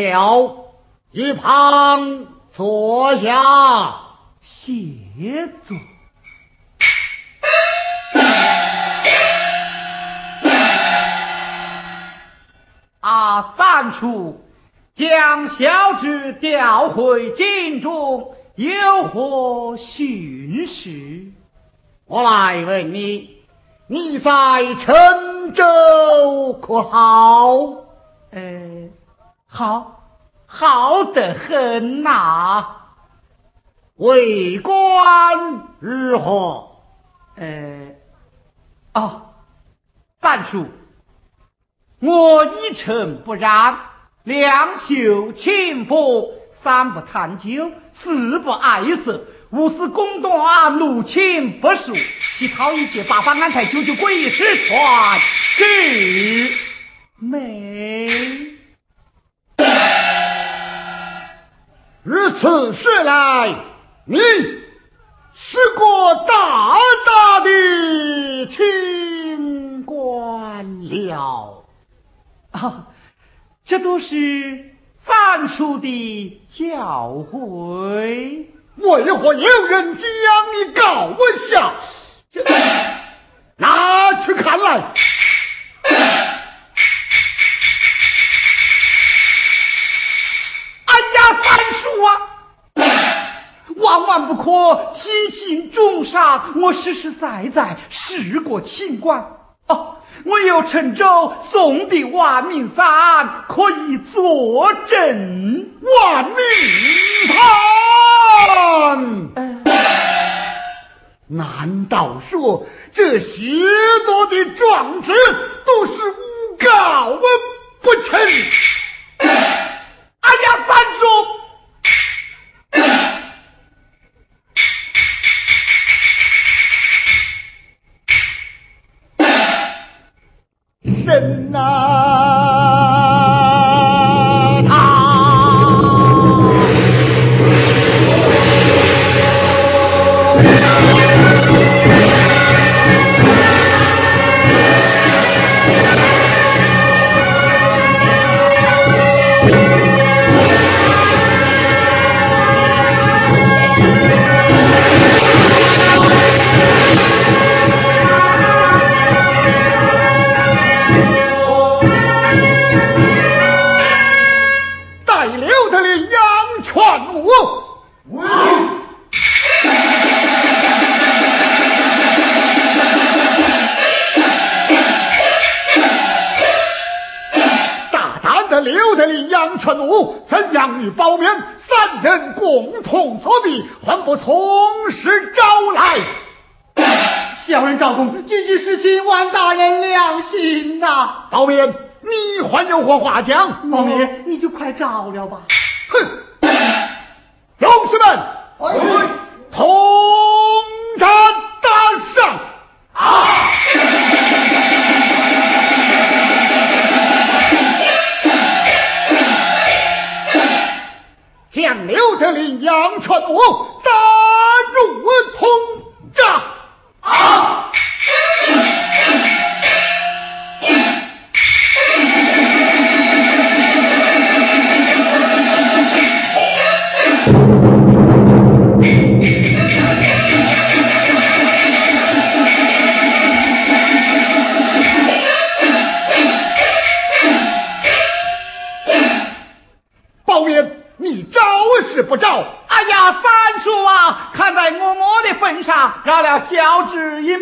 了，一旁坐下，谢座。啊，三叔，将小侄调回京中，有何训示？我来问你，你在陈州可好？呃，好，好得很呐。为官如何？呃，哦，范叔，我一尘不染，两袖清风，三不贪酒，四不爱色，五是公断，六亲不恕，乞讨一劫，八方安泰，九九鬼使传，是美。如此说来，你是个大大的清官了。啊，这都是三叔的教诲。为何有人将你告我下？这拿去看来。哎呀，三叔啊，万万不可提心重杀。我实实在在试过清官。哦，我有陈州送的万民伞，可以作证。万民伞，难道说这许多的状纸都是诬告不成？刘德林杨劝我，怎样与包勉三人共同作弊，还不从实招来？小人赵公句句实情，望大人良心呐、包勉，你还有何话讲？毛爷，你就快招了吧。哼！勇士们，同战小侄一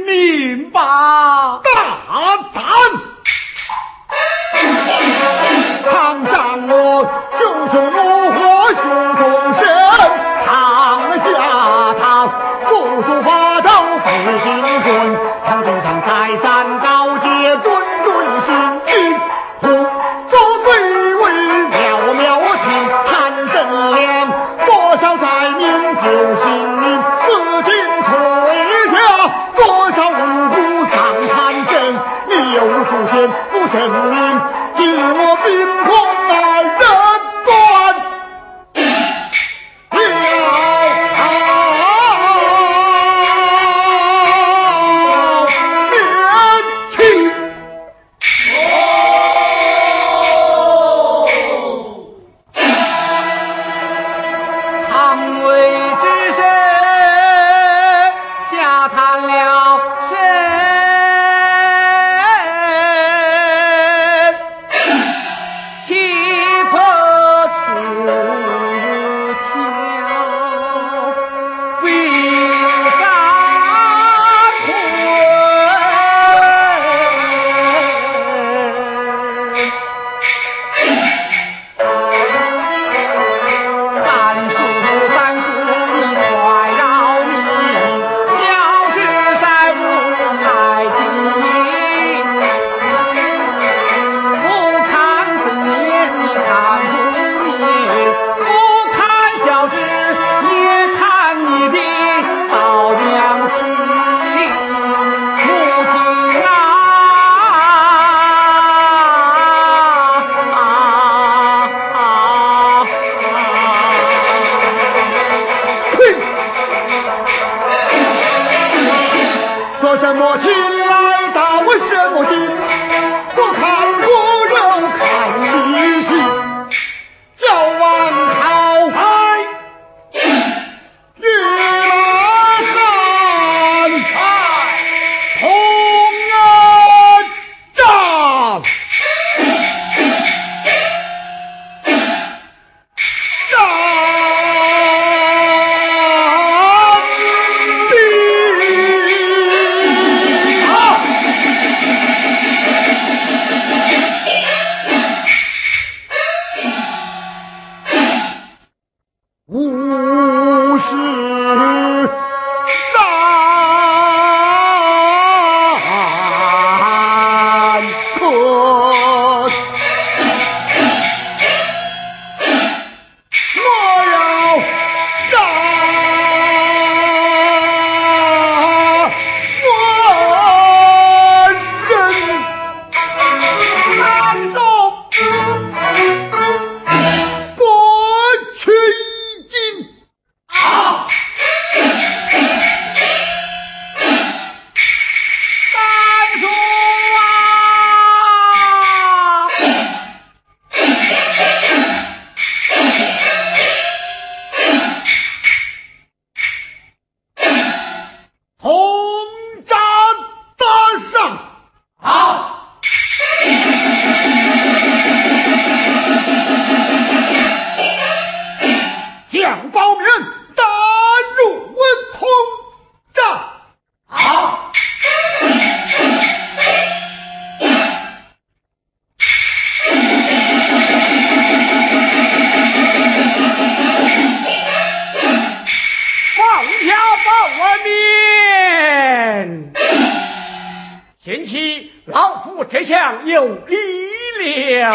这下有理了，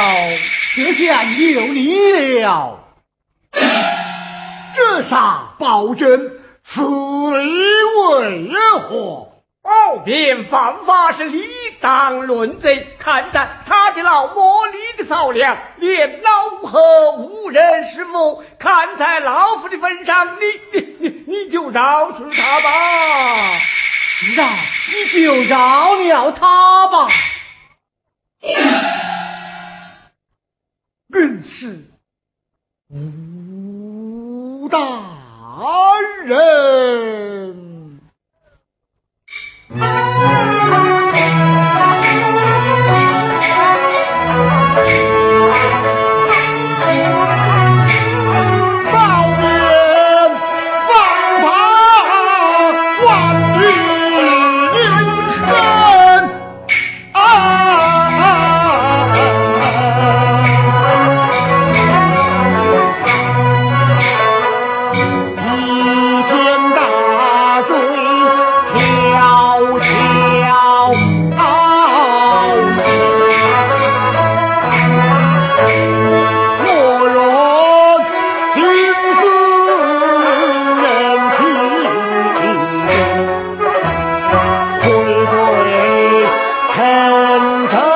这下有理了。这啥暴君，死为何？哦，变犯法是理当论罪，看在他的老母你的嫂娘连老和无人师傅，看在老夫的份上，你你你你就饶恕他吧。是啊，你就饶了他吧。呀更是无 Santa.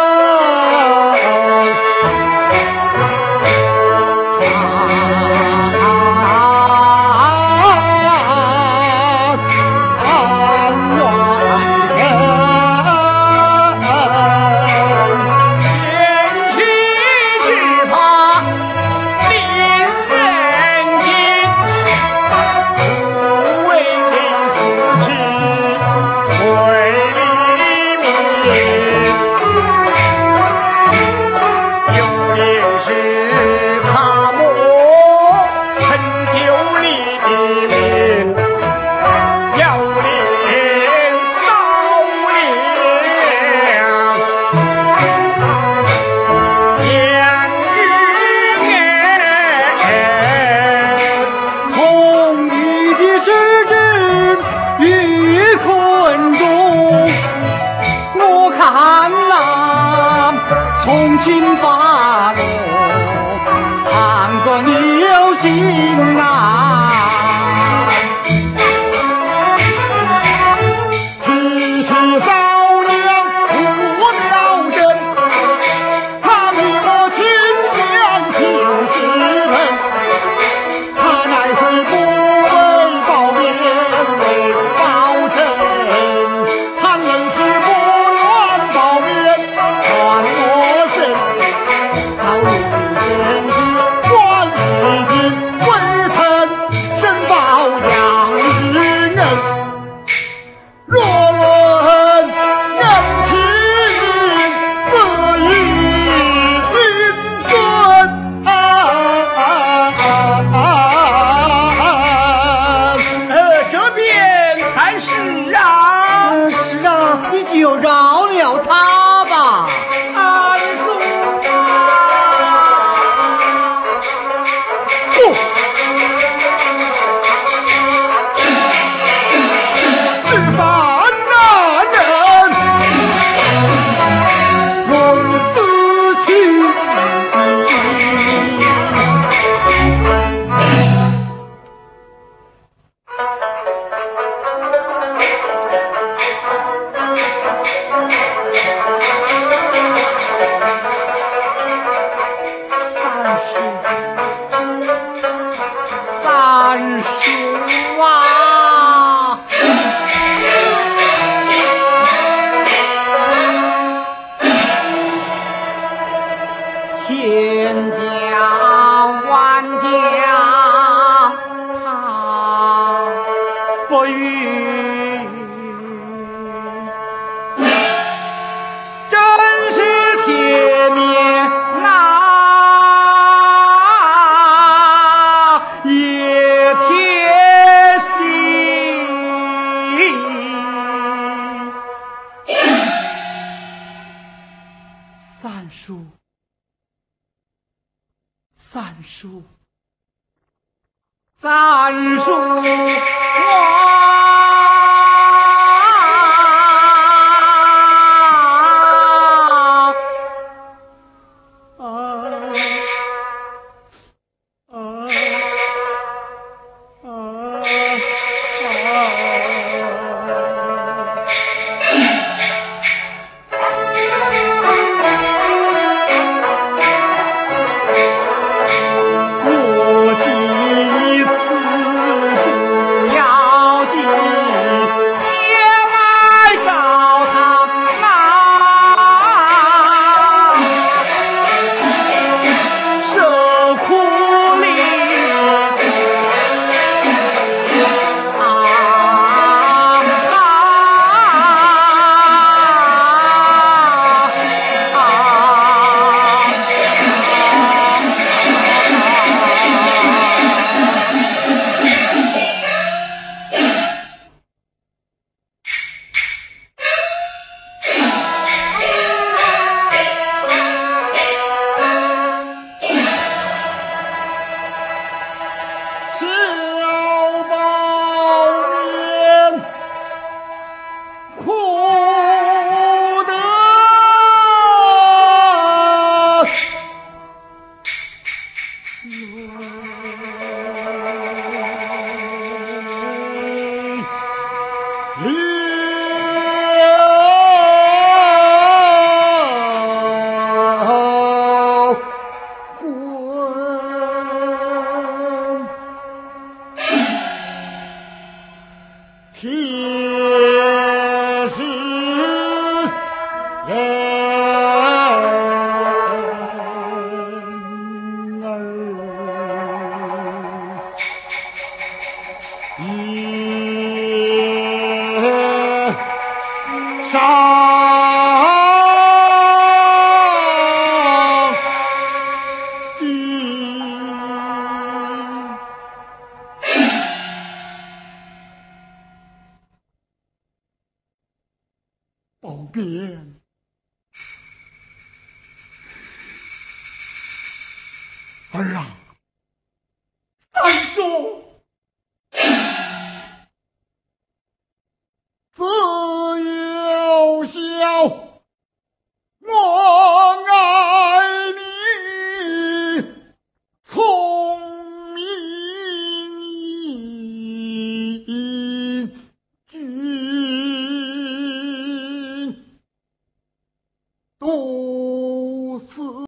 三叔啊，书，赞书。人儿啊，